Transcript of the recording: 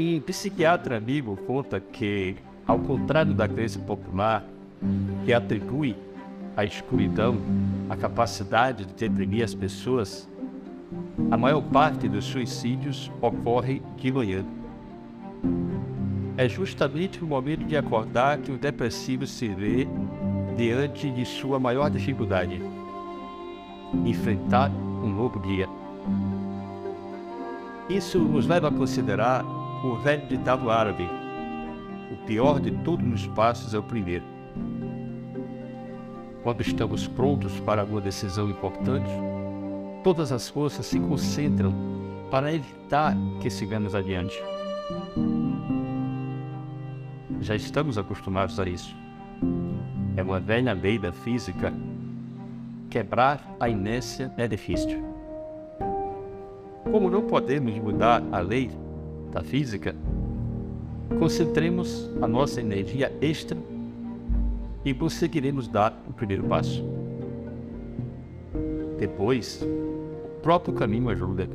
Um psiquiatra amigo conta que, ao contrário da crença popular, que atribui à escuridão a capacidade de deprimir as pessoas, a maior parte dos suicídios ocorre de manhã. É justamente no momento de acordar que o depressivo se vê diante de sua maior dificuldade: enfrentar um novo dia. Isso nos leva a considerar o velho ditado árabe: o pior de todos os passos é o primeiro. Quando estamos prontos para uma decisão importante, todas as forças se concentram para evitar que sigamos adiante. Já estamos acostumados a isso. É uma velha lei da física. Quebrar a inércia é difícil. Como não podemos mudar a lei da física, concentremos a nossa energia extra e conseguiremos dar o primeiro passo. Depois, o próprio caminho ajuda.